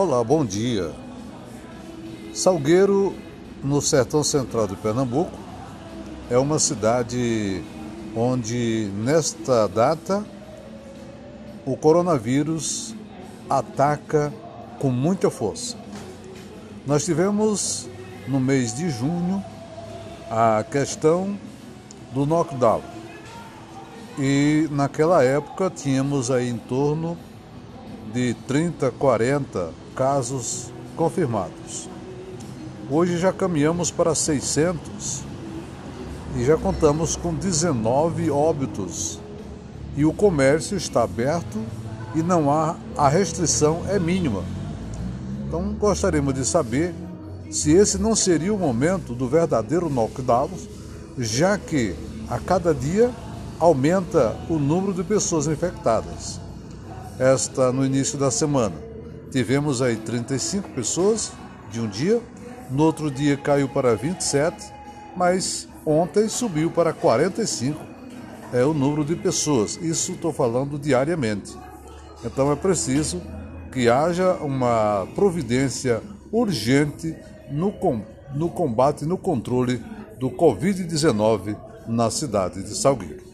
Olá, bom dia. Salgueiro, no sertão central de Pernambuco, é uma cidade onde, nesta data, o coronavírus ataca com muita força. Nós tivemos, no mês de junho, a questão do knockdown. E naquela época tínhamos aí em torno de 30, 40 casos confirmados. Hoje já caminhamos para 600 e já contamos com 19 óbitos. E o comércio está aberto e não há a restrição é mínima. Então gostaríamos de saber se esse não seria o momento do verdadeiro knockdown, já que a cada dia aumenta o número de pessoas infectadas esta no início da semana. Tivemos aí 35 pessoas de um dia, no outro dia caiu para 27, mas ontem subiu para 45 é o número de pessoas. Isso estou falando diariamente. Então é preciso que haja uma providência urgente no, no combate, no controle do Covid-19 na cidade de Salgueiro.